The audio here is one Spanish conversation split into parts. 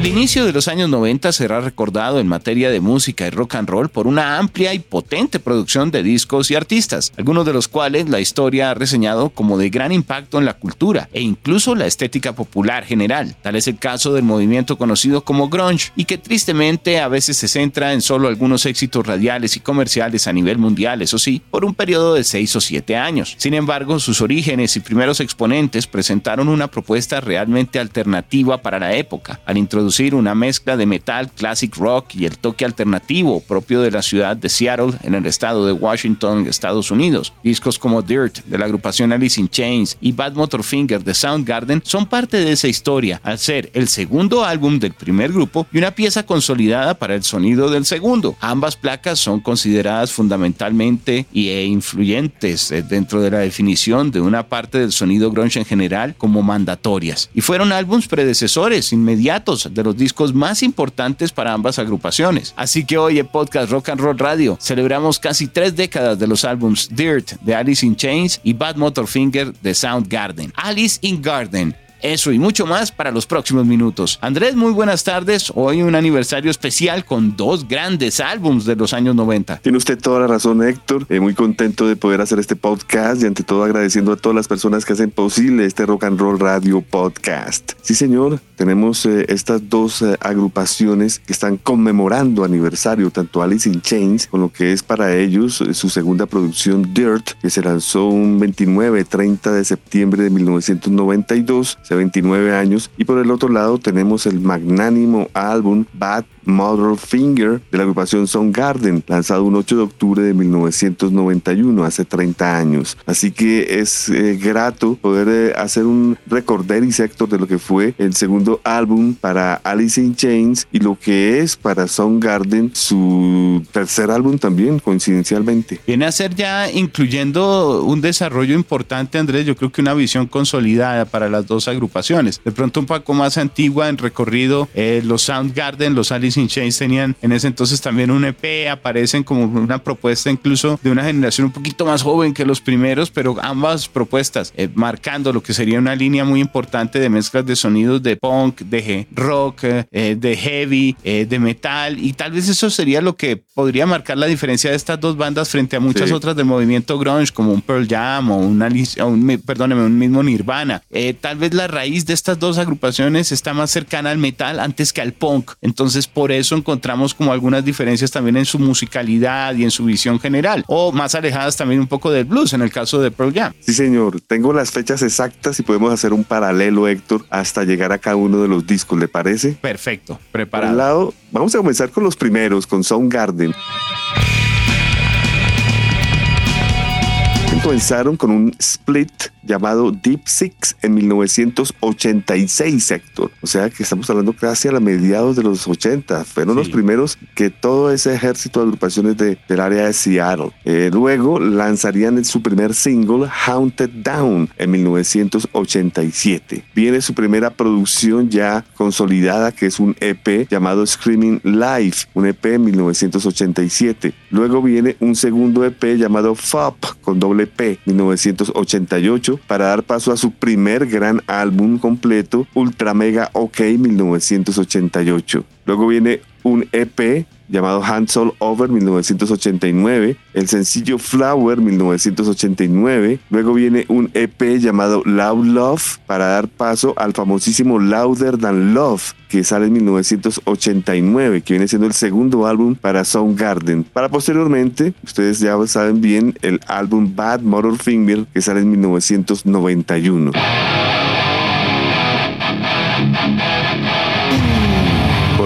El inicio de los años 90 será recordado en materia de música y rock and roll por una amplia y potente producción de discos y artistas, algunos de los cuales la historia ha reseñado como de gran impacto en la cultura e incluso la estética popular general. Tal es el caso del movimiento conocido como grunge y que tristemente a veces se centra en solo algunos éxitos radiales y comerciales a nivel mundial, eso sí, por un periodo de 6 o 7 años. Sin embargo, sus orígenes y primeros exponentes presentaron una propuesta realmente alternativa para la época, al introducir una mezcla de metal, classic rock y el toque alternativo propio de la ciudad de Seattle en el estado de Washington, Estados Unidos. Discos como Dirt de la agrupación Alice in Chains y Bad Motorfinger de Soundgarden son parte de esa historia, al ser el segundo álbum del primer grupo y una pieza consolidada para el sonido del segundo. Ambas placas son consideradas fundamentalmente e influyentes eh, dentro de la definición de una parte del sonido grunge en general como mandatorias y fueron álbums predecesores inmediatos de los discos más importantes para ambas agrupaciones. Así que hoy en Podcast Rock and Roll Radio celebramos casi tres décadas de los álbums Dirt de Alice in Chains y Bad Motorfinger de Soundgarden. Alice in Garden eso y mucho más para los próximos minutos. Andrés, muy buenas tardes. Hoy un aniversario especial con dos grandes álbums de los años 90. Tiene usted toda la razón, Héctor. Eh, muy contento de poder hacer este podcast y ante todo agradeciendo a todas las personas que hacen posible este Rock and Roll Radio Podcast. Sí, señor, tenemos eh, estas dos eh, agrupaciones que están conmemorando aniversario, tanto Alice in Chains, con lo que es para ellos su segunda producción Dirt, que se lanzó un 29-30 de septiembre de 1992 29 años. Y por el otro lado tenemos el magnánimo álbum Bad Mother Finger de la agrupación Garden lanzado un 8 de octubre de 1991, hace 30 años. Así que es eh, grato poder eh, hacer un recorder sector de lo que fue el segundo álbum para Alice in Chains y lo que es para Garden su tercer álbum también, coincidencialmente. Viene a ser ya incluyendo un desarrollo importante, Andrés, yo creo que una visión consolidada para las dos agrupaciones. De pronto un poco más antigua en recorrido, eh, los Soundgarden, los Alice in Chains tenían en ese entonces también un EP, aparecen como una propuesta incluso de una generación un poquito más joven que los primeros, pero ambas propuestas eh, marcando lo que sería una línea muy importante de mezclas de sonidos de punk, de rock, eh, de heavy, de metal, y tal vez eso sería lo que podría marcar la diferencia de estas dos bandas frente a muchas otras del movimiento grunge, como un Pearl Jam o un, Alice, un perdóneme, un mismo Nirvana. tal vez la raíz de estas dos agrupaciones está más cercana al metal antes que al punk. Entonces, por eso encontramos como algunas diferencias también en su musicalidad y en su visión general, o más alejadas también un poco del blues en el caso de Pearl Jam. Sí, señor. Tengo las fechas exactas y podemos hacer un paralelo, Héctor, hasta llegar a cada uno de los discos, ¿le parece? Perfecto, preparado. Por un lado, vamos a comenzar con los primeros, con Soundgarden. Comenzaron con un split llamado Deep Six en 1986, Héctor. O sea que estamos hablando casi a la mediados de los 80. Fueron los primeros que todo ese ejército de agrupaciones de, del área de Seattle. Eh, luego lanzarían su primer single, Haunted Down, en 1987. Viene su primera producción ya consolidada, que es un EP llamado Screaming Life, un EP en 1987. Luego viene un segundo EP llamado FOP, con doble P, 1988 para dar paso a su primer gran álbum completo, Ultra Mega OK 1988. Luego viene un EP llamado Hands All Over 1989, el sencillo Flower 1989, luego viene un EP llamado Loud Love para dar paso al famosísimo Louder Than Love que sale en 1989, que viene siendo el segundo álbum para Soundgarden. Para posteriormente, ustedes ya saben bien, el álbum Bad Motor Finger que sale en 1991.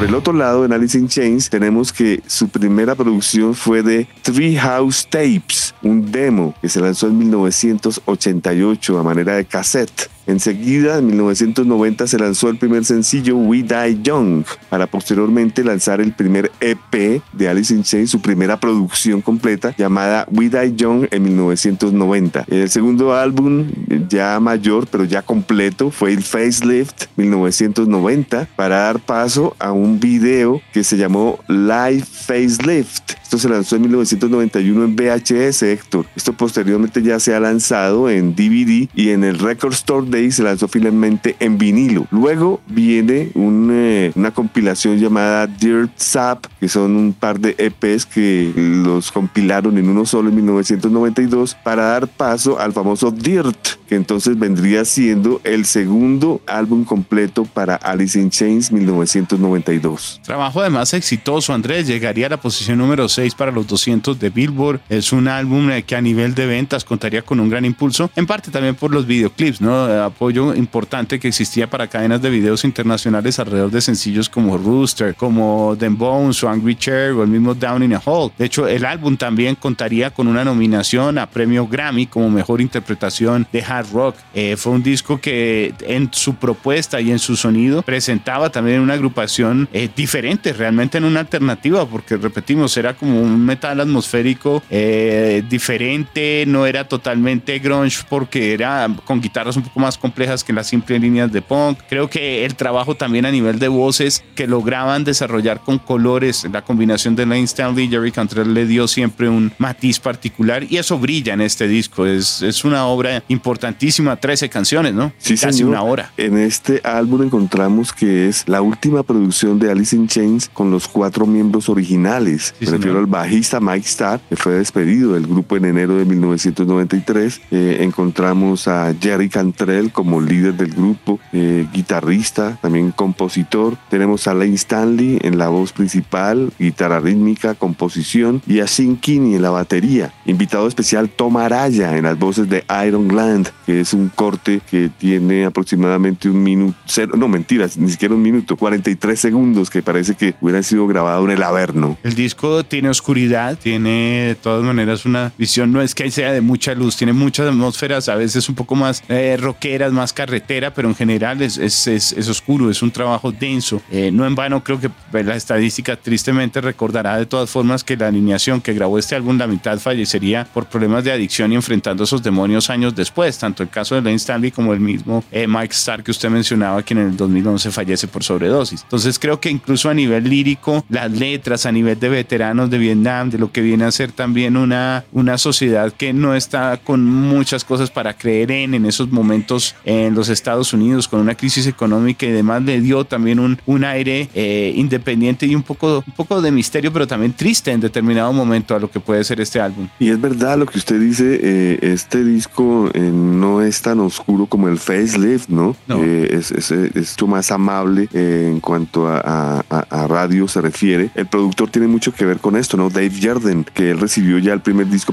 Por el otro lado, en Alice in Chains tenemos que su primera producción fue de Three House Tapes, un demo que se lanzó en 1988 a manera de cassette. Enseguida, en 1990, se lanzó el primer sencillo We Die Young, para posteriormente lanzar el primer EP de Alice in Chains, su primera producción completa, llamada We Die Young en 1990. El segundo álbum, ya mayor, pero ya completo, fue el Facelift 1990, para dar paso a un video que se llamó Live Facelift. Se lanzó en 1991 en VHS, Héctor. Esto posteriormente ya se ha lanzado en DVD y en el Record Store Day se lanzó finalmente en vinilo. Luego viene eh, una compilación llamada Dirt Zap, que son un par de EPs que los compilaron en uno solo en 1992 para dar paso al famoso Dirt, que entonces vendría siendo el segundo álbum completo para Alice in Chains 1992. Trabajo además exitoso, Andrés, llegaría a la posición número 6 para los 200 de Billboard. Es un álbum eh, que a nivel de ventas contaría con un gran impulso, en parte también por los videoclips, ¿no? Apoyo importante que existía para cadenas de videos internacionales alrededor de sencillos como Rooster, como The Bones o Angry Chair o el mismo Down in a Hole. De hecho, el álbum también contaría con una nominación a premio Grammy como mejor interpretación de hard rock. Eh, fue un disco que en su propuesta y en su sonido presentaba también una agrupación eh, diferente, realmente en una alternativa, porque repetimos, era como un metal atmosférico eh, diferente, no era totalmente grunge porque era con guitarras un poco más complejas que las simples líneas de punk. Creo que el trabajo también a nivel de voces que lograban desarrollar con colores, la combinación de Lane Stanley y Jerry Cantrell le dio siempre un matiz particular y eso brilla en este disco. Es, es una obra importantísima, 13 canciones, ¿no? Sí, Casi una hora. En este álbum encontramos que es la última producción de Alice in Chains con los cuatro miembros originales. Me al bajista Mike Starr, que fue despedido del grupo en enero de 1993. Eh, encontramos a Jerry Cantrell como líder del grupo, eh, guitarrista, también compositor. Tenemos a Lane Stanley en la voz principal, guitarra rítmica, composición, y a Sin Kinney en la batería. Invitado especial Tom Araya en las voces de Iron Land, que es un corte que tiene aproximadamente un minuto, no mentiras, ni siquiera un minuto, 43 segundos, que parece que hubiera sido grabado en el Averno. El disco tiene oscuridad, tiene de todas maneras una visión, no es que sea de mucha luz, tiene muchas atmósferas, a veces un poco más eh, rockeras, más carretera, pero en general es, es, es, oscuro, es un trabajo denso. Eh, no en vano creo que pues, la estadística tristemente recordará de todas formas que la alineación que grabó este álbum, la mitad fallecería por problemas de adicción y enfrentando esos demonios años después, tanto el caso de Lane Stanley como el mismo eh, Mike Starr que usted mencionaba, quien en el 2011 fallece por sobredosis. Entonces creo que incluso a nivel lírico, las letras, a nivel de veteranos de Vietnam, de lo que viene a ser también una, una sociedad que no está con muchas cosas para creer en en esos momentos en los Estados Unidos, con una crisis económica y demás, le dio también un, un aire eh, independiente y un poco, un poco de misterio, pero también triste en determinado momento a lo que puede ser este álbum. Y es verdad lo que usted dice, eh, este disco eh, no es tan oscuro como el Facelift, ¿no? es, es, es, mucho más amable en cuanto a, a, radio se refiere. El productor tiene mucho que ver con esto, ¿no? Dave Jarden, que él recibió ya el primer disco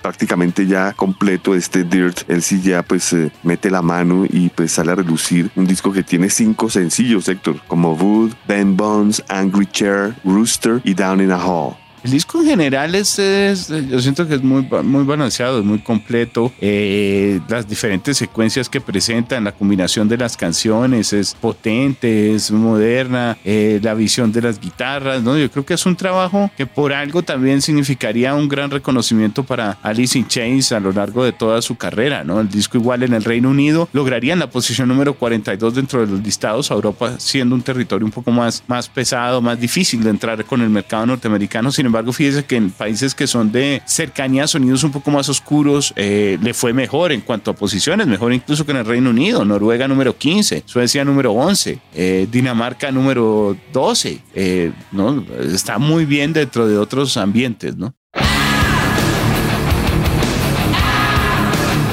prácticamente ya completo, este Dirt, él sí ya pues mete la mano y pues sale a relucir un disco que tiene cinco sencillos, Héctor, como Wood, Ben Bones, Angry Chair, Rooster y Down in a Hall. El disco en general es, yo siento que es muy, muy balanceado, es muy completo. Eh, las diferentes secuencias que presentan, la combinación de las canciones es potente, es moderna, eh, la visión de las guitarras, ¿no? Yo creo que es un trabajo que por algo también significaría un gran reconocimiento para Alice in Chains a lo largo de toda su carrera, ¿no? El disco igual en el Reino Unido lograría en la posición número 42 dentro de los listados, a Europa siendo un territorio un poco más, más pesado, más difícil de entrar con el mercado norteamericano, sin embargo embargo, fíjese que en países que son de cercanía, sonidos un poco más oscuros, eh, le fue mejor en cuanto a posiciones, mejor incluso que en el Reino Unido. Noruega número 15, Suecia número 11, eh, Dinamarca número 12. Eh, ¿no? Está muy bien dentro de otros ambientes, ¿no?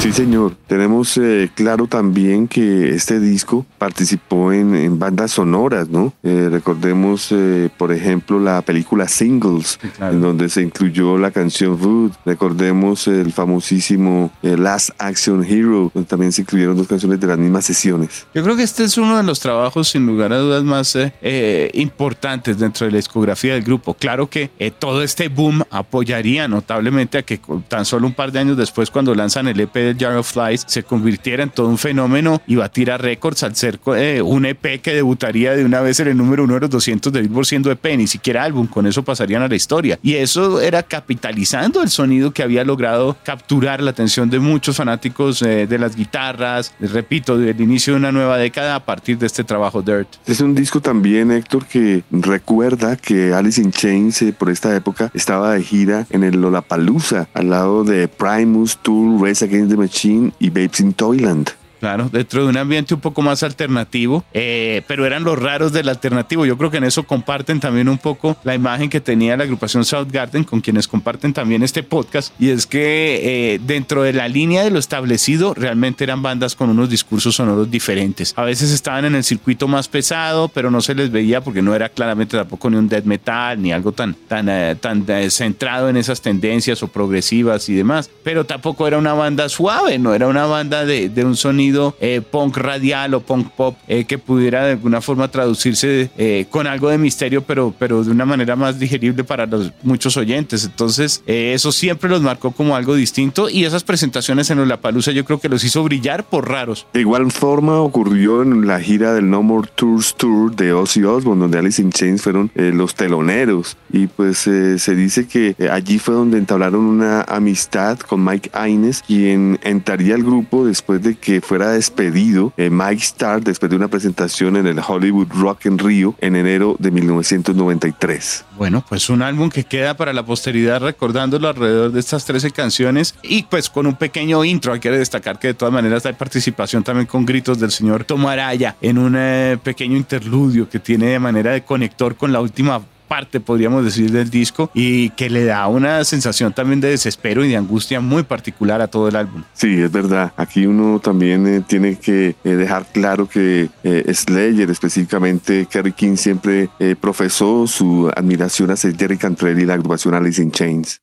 Sí, señor. Tenemos eh, claro también que este disco participó en, bandas sonoras, ¿no? Eh, recordemos, eh, por ejemplo, la película Singles, en donde se incluyó la canción Wood. Recordemos el famosísimo Last Action Hero, donde también se incluyeron dos canciones de las mismas sesiones. Yo creo que este es uno de los trabajos, sin lugar a dudas, más importantes dentro de la discografía del grupo. Claro que todo este boom apoyaría notablemente a que tan solo un par de años después, cuando lanzan el EP Jar of Flies se convirtiera en todo un fenómeno y batiera récords al ser eh, un EP que debutaría de una vez en el número uno de los 200 de Billboard siendo EP, ni siquiera álbum, con eso pasarían a la historia. Y eso era capitalizando el sonido que había logrado capturar la atención de muchos fanáticos eh, de las guitarras, repito, del inicio de una nueva década a partir de este trabajo Dirt. Es un disco también, Héctor, que recuerda que Alice in Chains eh, por esta época estaba de gira en el Lollapalooza al lado de Primus, Tool, Race Against the Machine y Babes in Toyland. Claro, dentro de un ambiente un poco más alternativo, eh, pero eran los raros del alternativo. Yo creo que en eso comparten también un poco la imagen que tenía la agrupación South Garden, con quienes comparten también este podcast, y es que eh, dentro de la línea de lo establecido, realmente eran bandas con unos discursos sonoros diferentes. A veces estaban en el circuito más pesado, pero no se les veía porque no era claramente tampoco ni un death metal, ni algo tan, tan, eh, tan centrado en esas tendencias o progresivas y demás. Pero tampoco era una banda suave, no era una banda de, de un sonido eh, punk radial o punk pop eh, que pudiera de alguna forma traducirse eh, con algo de misterio, pero, pero de una manera más digerible para los muchos oyentes. Entonces, eso siempre los marcó como algo distinto y esas presentaciones en La Palusa yo creo que los hizo brillar por raros. De igual forma ocurrió en la gira del No More Tours Tour de Ozzy Osbourne, donde Alice in Chains fueron los teloneros y pues se dice que allí fue donde entablaron una amistad con Mike Aines, quien entraría al grupo después de que fuera despedido eh, Mike Starr después de una presentación en el Hollywood Rock en Rio en enero de 1993. Bueno, pues un álbum que queda para la posteridad recordándolo alrededor de estas 13 canciones y pues con un pequeño intro. Hay que destacar que de todas maneras hay participación también con gritos del señor Tomaraya en un eh, pequeño interludio que tiene de manera de conector con la última parte, podríamos decir, del disco y que le da una sensación también de desespero y de angustia muy particular a todo el álbum. Sí, es verdad. Aquí uno también eh, tiene que eh, dejar claro que eh, Slayer, específicamente Kerry King, siempre profesó su admiración hacia Jerry Cantrell y la agrupación Alice in Chains.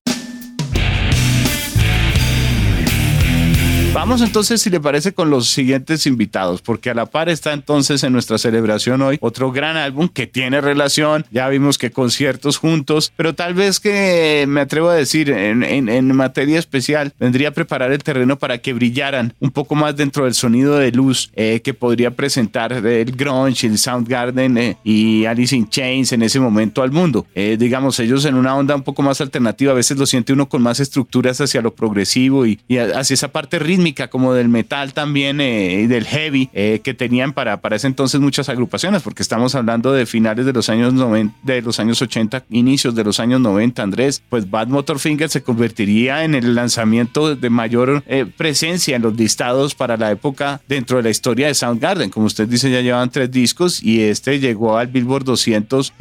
Vamos entonces, si le parece, con los siguientes invitados, porque a la par está entonces en nuestra celebración hoy otro gran álbum que tiene relación, ya vimos que conciertos juntos, pero tal vez que me atrevo a decir, en, materia especial, vendría a preparar el terreno para que brillaran un poco más dentro del sonido de luz eh, que podría presentar el grunge, el Soundgarden eh, y Alice in Chains en ese momento al mundo. Eh, digamos, ellos en una onda un poco más alternativa, a veces lo siente uno con más estructuras hacia lo progresivo y, y hacia esa parte rítmica como del metal también eh, y del heavy eh, que tenían para, para ese entonces muchas agrupaciones, porque estamos hablando de finales de los años 90, de los años 80, inicios de los años 90, Andrés, pues Bad Motorfinger se convertiría en el lanzamiento de mayor eh, presencia en los listados para la época dentro de la historia de Soundgarden. Como usted dice, ya llevaban tres discos y este llegó al Billboard 200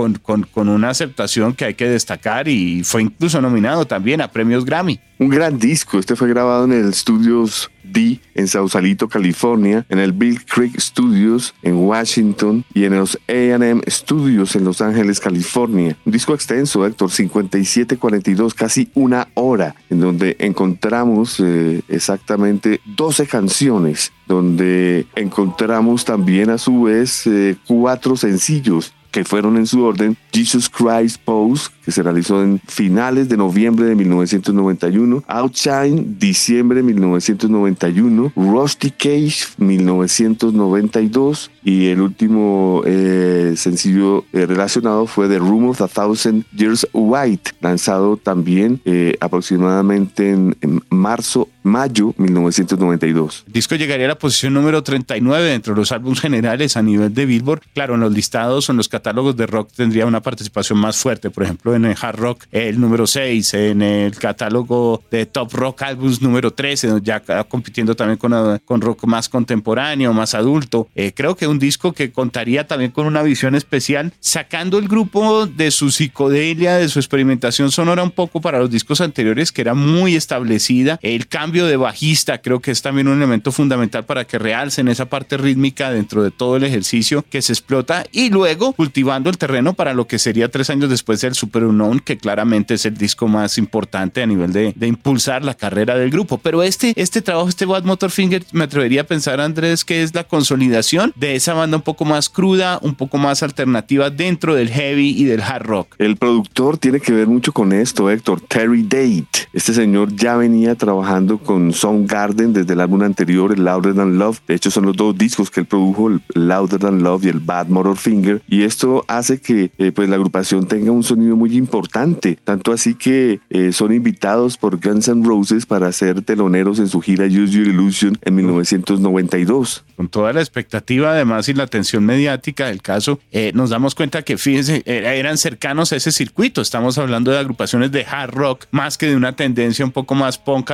con, con, con, una aceptación que hay que destacar y fue incluso nominado también a premios Grammy. Un gran disco, este fue grabado en el Studios B en Sausalito, California, en el Bill Creek Studios en Washington y en los AM Studios en Los Ángeles, California. Un disco extenso, Héctor, 57-42, casi una hora, en donde encontramos eh, exactamente 12 canciones, donde encontramos también a su vez eh, cuatro sencillos que fueron en su orden Jesus Christ Pose, que se realizó en finales de noviembre de 1991, Outshine, diciembre de 1991, Rusty Cage, 1992, y el último eh, sencillo eh, relacionado fue The Room of a Thousand Years White, lanzado también eh, aproximadamente en, en marzo mayo 1992. El disco llegaría a la posición número 39 dentro de los álbumes generales a nivel de Billboard. Claro, en los listados o en los catálogos de rock tendría una participación más fuerte, por ejemplo, en el Hard Rock el número 6, en el catálogo de Top Rock Albums número 13, ya compitiendo también con, con rock más contemporáneo, más adulto. Eh, creo que un disco que contaría también con una visión especial, sacando el grupo de su psicodelia, de su experimentación sonora un poco para los discos anteriores, que era muy establecida. El cambio de bajista creo que es también un elemento fundamental para que realcen esa parte rítmica dentro de todo el ejercicio que se explota y luego cultivando el terreno para lo que sería tres años después del Super Unknown, que claramente es el disco más importante a nivel de, de impulsar la carrera del grupo. Pero este, este trabajo, este Bad Motorfinger, me atrevería a pensar, Andrés, que es la consolidación de esa banda un poco más cruda, un poco más alternativa dentro del heavy y del hard rock. El productor tiene que ver mucho con esto, Héctor. Terry Date. Este señor ya venía trabajando con Soundgarden desde el álbum anterior, el Louder Than Love. De hecho, son los dos discos que él produjo, el Louder Than Love y el Bad Motor Finger. Y esto hace que eh, pues la agrupación tenga un sonido muy importante, tanto así que eh, son invitados por Guns N' Roses para ser teloneros en su gira Use Your Illusion en 1992. Con toda la expectativa además y la atención mediática del caso, eh, nos damos cuenta que fíjense, eran cercanos a ese circuito. Estamos hablando de agrupaciones de hard rock más que de una tendencia un poco más punk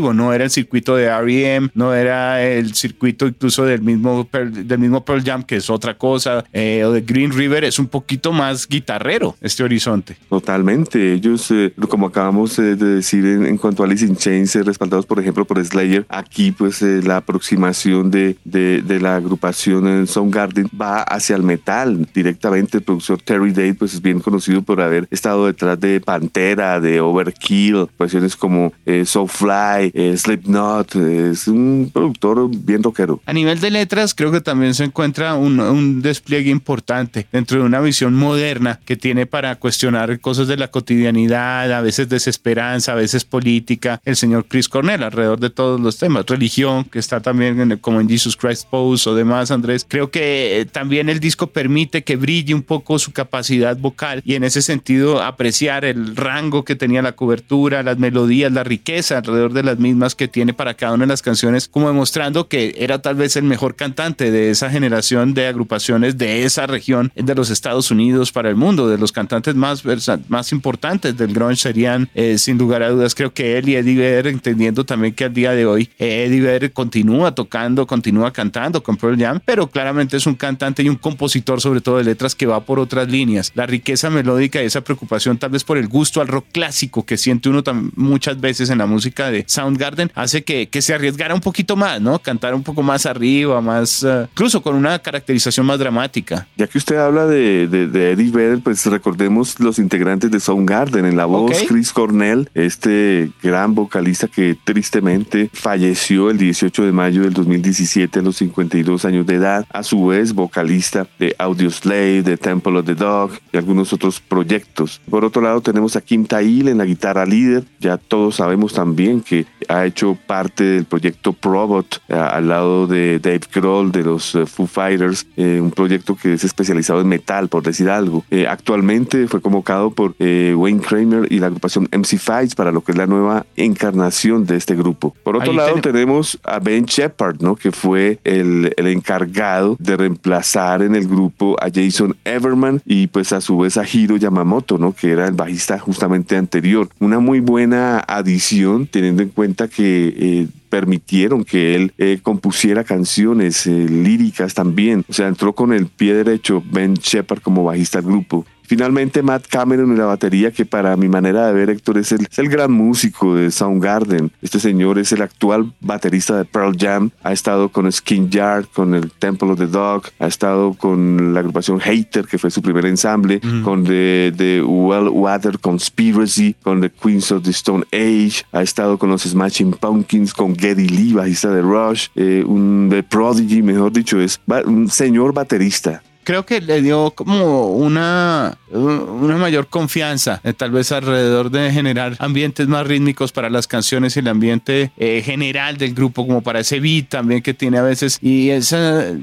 No era el circuito de R.E.M., no era el circuito incluso del mismo, del mismo Pearl Jam, que es otra cosa, eh, o de Green River, es un poquito más guitarrero este horizonte. Totalmente. Ellos, eh, como acabamos de decir en, cuanto a Alice in Chains, respaldados por ejemplo por Slayer, aquí pues la aproximación de, de, de la agrupación Soundgarden va hacia el metal directamente. El productor Terry Date pues es bien conocido por haber estado detrás de Pantera, de Overkill, canciones como eh, Soulfly, eh, Slipknot. Es un productor bien rockero. A nivel de letras, creo que también se encuentra un, un despliegue importante dentro de una visión moderna que tiene para cuestionar cosas de la cotidianidad, a veces desesperanza, a veces política. El señor Chris Cornell alrededor de todos los temas, religión, que está también en, como en Jesus Christ Pose o demás, Andrés. Creo que eh, también el disco permite que brille un poco su capacidad vocal y en ese sentido apreciar el rango que tenía la cobertura, las melodías, la riqueza alrededor de las mismas que tiene para cada una de las canciones, como demostrando que era tal vez el mejor cantante de esa generación de agrupaciones de esa región de los Estados Unidos para el mundo, de los cantantes más, más importantes del grunge serían eh, sin lugar a dudas creo que él y Eddie Vedder, entendiendo también que al día de hoy eh, Eddie Vedder continúa tocando, continúa cantando con Pearl Jam, pero claramente es un cantante y un compositor sobre todo de letras que va por otras líneas. La riqueza melódica y esa preocupación tal vez por el gusto al rock clásico que siente uno muchas veces en la música de Soundgarden hace que, que se arriesgara un poquito más, ¿no? Cantar un poco más arriba, más, uh, incluso con una caracterización más dramática. Ya que usted habla de, de, Eddie Vedder, pues recordemos los integrantes de Soundgarden. En la voz, Chris Cornell, este gran vocalista que tristemente falleció el 18 de mayo del 2017 a los 52 años de edad. A su vez, vocalista de Audioslave, de Temple of the Dog y algunos otros proyectos. Por otro lado, tenemos a Kim Tail en la guitarra líder. Ya todos sabemos también que ha hecho parte del proyecto Probot eh, al lado de Dave Grohl de los eh, Foo Fighters, eh, un proyecto que es especializado en metal, por decir algo. actualmente fue convocado por Wayne Kramer y la agrupación MC Fights para lo que es la nueva encarnación de este grupo. Por otro lado, tenemos a Ben Shepard, ¿no? que fue el, el encargado de reemplazar en el grupo a Jason Everman y pues a su vez a Hiro Yamamoto, ¿no? que era el bajista justamente anterior. Una muy buena adición teniendo en cuenta que eh, permitieron que él eh, compusiera canciones eh, líricas también. O sea, entró con el pie derecho Ben Shepard como bajista del grupo. Finalmente Matt Cameron en la batería, que para mi manera de ver Héctor es el, es el gran músico de Soundgarden. Este señor es el actual baterista de Pearl Jam, ha estado con Skin Yard, con el Temple of the Dog, ha estado con la agrupación Hater, que fue su primer ensamble, con The, the Well Water Conspiracy, con The Queens of the Stone Age, ha estado con los Smashing Pumpkins, con Geddy Lee, bajista de Rush, eh, un The Prodigy, mejor dicho, es un señor baterista creo que le dio como una, una mayor confianza, eh, tal vez alrededor de generar ambientes más rítmicos para las canciones y el ambiente eh, general del grupo, como para ese beat también que tiene a veces y ese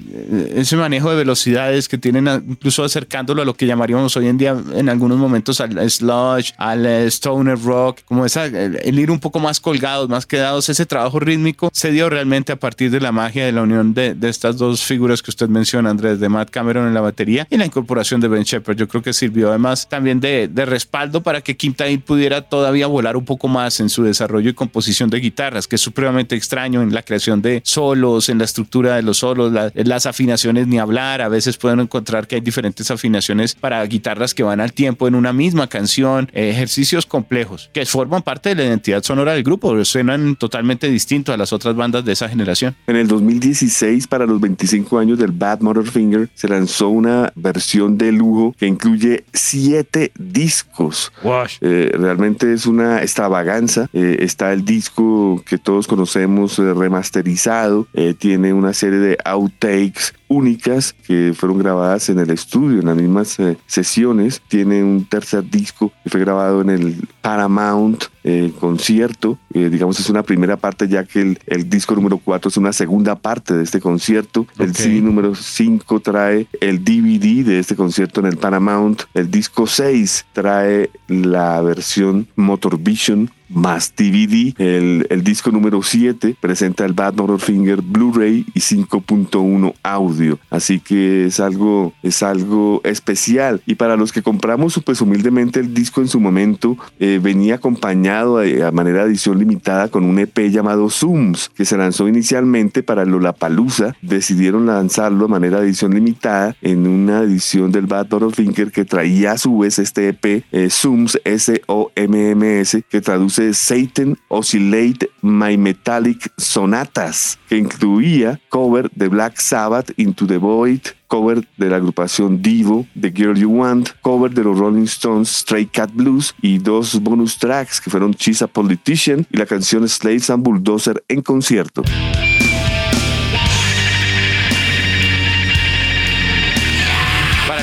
manejo de velocidades que tienen, incluso acercándolo a lo que llamaríamos hoy en día en algunos momentos al sludge, al stoner rock, como esa, el, ir un poco más colgados, más quedados, ese trabajo rítmico se dio realmente a partir de la magia de la unión de, de estas dos figuras que usted menciona, Andrés, de Matt Cameron en la batería y la incorporación de Ben Shepard. Yo creo que sirvió además también de, de respaldo para que Kim pudiera todavía volar un poco más en su desarrollo y composición de guitarras, que es supremamente extraño en la creación de solos, en la estructura de los solos, las afinaciones ni hablar. A veces pueden encontrar que hay diferentes afinaciones para guitarras que van al tiempo en una misma canción, ejercicios complejos que forman parte de la identidad sonora del grupo, suenan totalmente distintos a las otras bandas de esa generación. En el 2016, para los 25 años del Bad Finger, se lanzó una versión de lujo que incluye siete discos. Eh, realmente es una extravaganza. Eh, está el disco que todos conocemos eh, remasterizado. tiene una serie de outtakes únicas que fueron grabadas en el estudio, en las mismas eh, sesiones. Tiene un tercer disco que fue grabado en el Paramount eh, concierto. Eh, digamos, es una primera parte, ya que el, el, disco número 4 es una segunda parte de este concierto. El CD número 5 trae el DVD de este concierto en el Paramount. El disco 6 trae la versión Motor Vision más DVD. El, el disco número 7 presenta el Bad Finger Blu-ray y 5.1 audio. Así que es algo, es algo especial. Y para los que compramos, pues humildemente el disco en su momento eh, venía acompañado a, manera de edición limitada con un EP llamado Zooms, que se lanzó inicialmente para Lollapalooza. Decidieron lanzarlo a manera de edición limitada en una edición del Bad Finger que traía a su vez este EP eh, Zooms, S-O-M-M-S, que traduce Satan Oscillate My Metallic Sonatas, que incluía cover de Black Sabbath Into the Void, cover de la agrupación Divo, The Girl You Want, cover de los Rolling Stones Stray Cat Blues y dos bonus tracks que fueron She's a Politician y la canción Slaves and Bulldozer en concierto.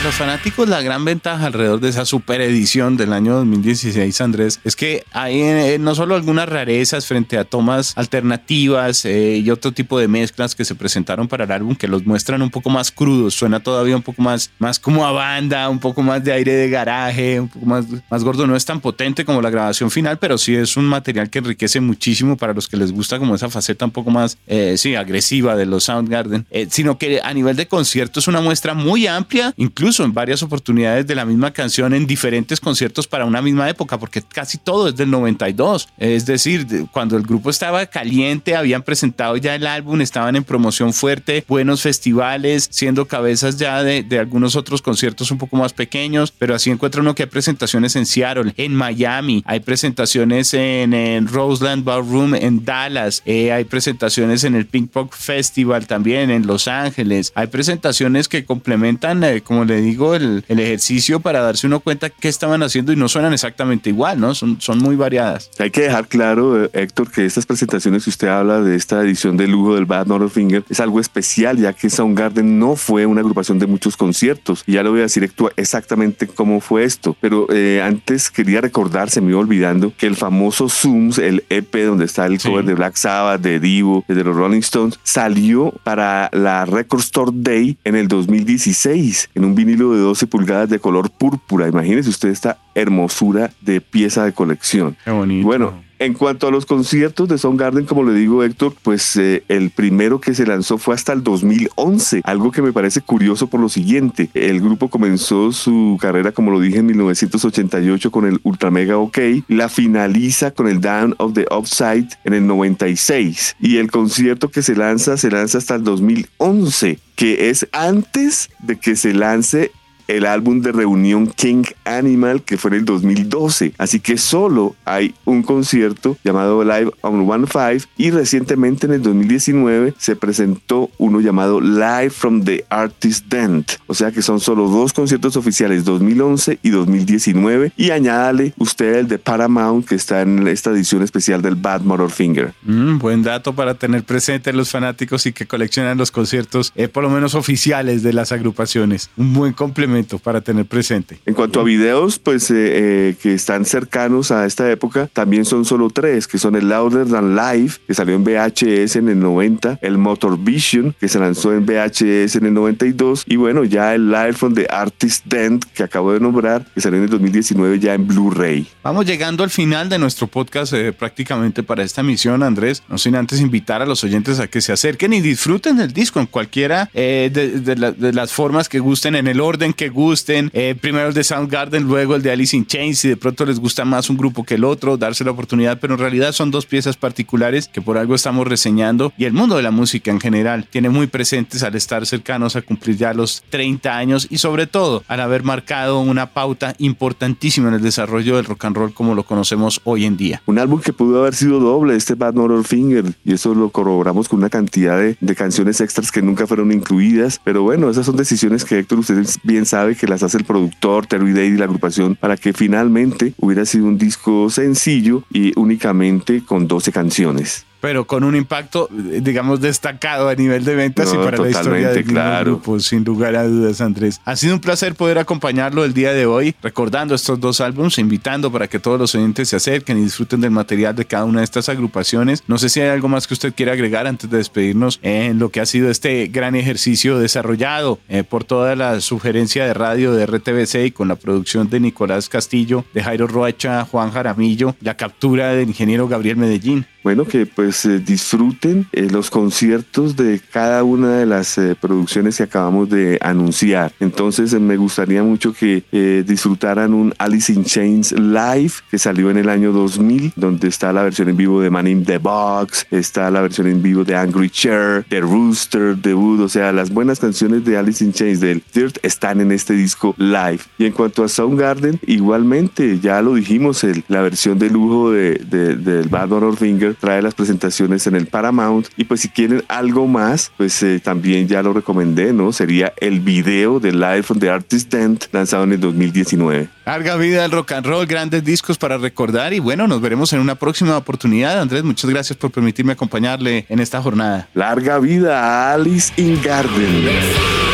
Los fanáticos la gran ventaja alrededor de esa super edición del año 2016, Andrés, es que hay eh, no solo algunas rarezas frente a tomas alternativas eh, y otro tipo de mezclas que se presentaron para el álbum que los muestran un poco más crudos, suena todavía un poco más, más como a banda, un poco más de aire de garaje, un poco más, gordo, no es tan potente como la grabación final, pero sí es un material que enriquece muchísimo para los que les gusta como esa faceta un poco más, eh, sí, agresiva de los Soundgarden, sino que a nivel de concierto es una muestra muy amplia, incluso en varias oportunidades de la misma canción en diferentes conciertos para una misma época, porque casi todo es del 92. Es decir, cuando el grupo estaba caliente, habían presentado ya el álbum, estaban en promoción fuerte, buenos festivales, siendo cabezas ya de, de algunos otros conciertos un poco más pequeños, pero así encuentra uno que hay presentaciones en Seattle, en Miami, hay presentaciones en, en Roseland Ballroom en Dallas, eh, hay presentaciones en el Pink Pop Festival también en Los Ángeles, hay presentaciones que complementan, eh, como le digo, el, el, ejercicio para darse uno cuenta qué estaban haciendo y no suenan exactamente igual, ¿no? Son, son muy variadas. Hay que dejar claro, eh, Héctor, que estas presentaciones que usted habla de esta edición de lujo del Bad Finger es algo especial, ya que Soundgarden no fue una agrupación de muchos conciertos. Y ya lo voy a decir exactamente cómo fue esto. Pero eh, antes quería recordar, se me iba olvidando, que el famoso Zooms, el EP donde está el cover de Black Sabbath, de Divo, de los Rolling Stones, salió para la Record Store Day en el 2016, en un vinilo de 12 pulgadas de color púrpura. Imagínese usted esta hermosura de pieza de colección. Qué bonito. Bueno, en cuanto a los conciertos de Soundgarden, como le digo Héctor, pues eh, el primero que se lanzó fue hasta el 2011, algo que me parece curioso por lo siguiente. El grupo comenzó su carrera, como lo dije, en 1988 con el Ultra Mega OK, la finaliza con el Down of the Upside en el 96 y el concierto que se lanza se lanza hasta el 2011 que es antes de que se lance el álbum de reunión King Animal que fue en el 2012. Así que solo hay un concierto llamado Live on One Five y recientemente en el 2019 se presentó uno llamado Live from the Artist Dent. O sea que son solo dos conciertos oficiales 2011 y 2019 y añádale usted el de Paramount que está en esta edición especial del Bad Motor Finger. Mm, buen dato para tener presente los fanáticos y que coleccionan los conciertos eh, por lo menos oficiales de las agrupaciones. Un buen complemento para tener presente. En cuanto a videos, pues eh, eh, que están cercanos a esta época, también son solo tres, que son el Louder Than Live, que salió en VHS en el 90, el Motor Vision, que se lanzó en VHS en el 92, y bueno, ya el Live from the Artist Dent, que acabo de nombrar, que salió en el 2019 ya en Blu-ray. Vamos llegando al final de nuestro podcast eh, prácticamente para esta misión, Andrés, no sin antes invitar a los oyentes a que se acerquen y disfruten del disco en cualquiera de, de las formas que gusten, en el orden que gusten. Eh, primero el de Soundgarden, luego el de Alice in Chains. Si de pronto les gusta más un grupo que el otro, darse la oportunidad. Pero en realidad son dos piezas particulares que por algo estamos reseñando. Y el mundo de la música en general tiene muy presentes al estar cercanos a cumplir ya los 30 años y sobre todo al haber marcado una pauta importantísima en el desarrollo del rock and roll como lo conocemos hoy en día. Un álbum que pudo haber sido doble, este Bad Motor Finger, y eso lo corroboramos con una cantidad de, de canciones extras que nunca fueron incluidas. Pero bueno, esas son decisiones que Héctor, ustedes bien saben sabe que las hace el productor Terry Day y la agrupación para que finalmente hubiera sido un disco sencillo y únicamente con 12 canciones. Pero con un impacto, digamos, destacado a nivel de ventas y para la historia del claro. grupo, sin lugar a dudas, Andrés. Ha sido un placer poder acompañarlo el día de hoy, recordando estos dos álbumes, invitando para que todos los oyentes se acerquen y disfruten del material de cada una de estas agrupaciones. No sé si hay algo más que usted quiera agregar antes de despedirnos en lo que ha sido este gran ejercicio desarrollado eh, por toda la sugerencia de radio de RTBC y con la producción de Nicolás Castillo, de Jairo Roacha, Juan Jaramillo, la captura del ingeniero Gabriel Medellín bueno, que pues eh, disfruten eh, los conciertos de cada una de las eh, producciones que acabamos de anunciar. Entonces me gustaría mucho que disfrutaran un Alice in Chains Live que salió en el año 2000, donde está la versión en vivo de Man in the Box, está la versión en vivo de Angry Chair, The Rooster, The Wood, o sea, las buenas canciones de Alice in Chains del Dirt están en este disco live. Y en cuanto a Soundgarden, igualmente, ya lo dijimos, el, la versión de lujo de, del Bad Honor Trae las presentaciones en el Paramount y pues si quieren algo más, pues eh, también ya lo recomendé, ¿no? Sería el video de Live from the Artist Dent lanzado en el 2019. Larga vida al rock and roll, grandes discos para recordar y bueno, nos veremos en una próxima oportunidad. Andrés, muchas gracias por permitirme acompañarle en esta jornada. Larga vida a Alice in Garden.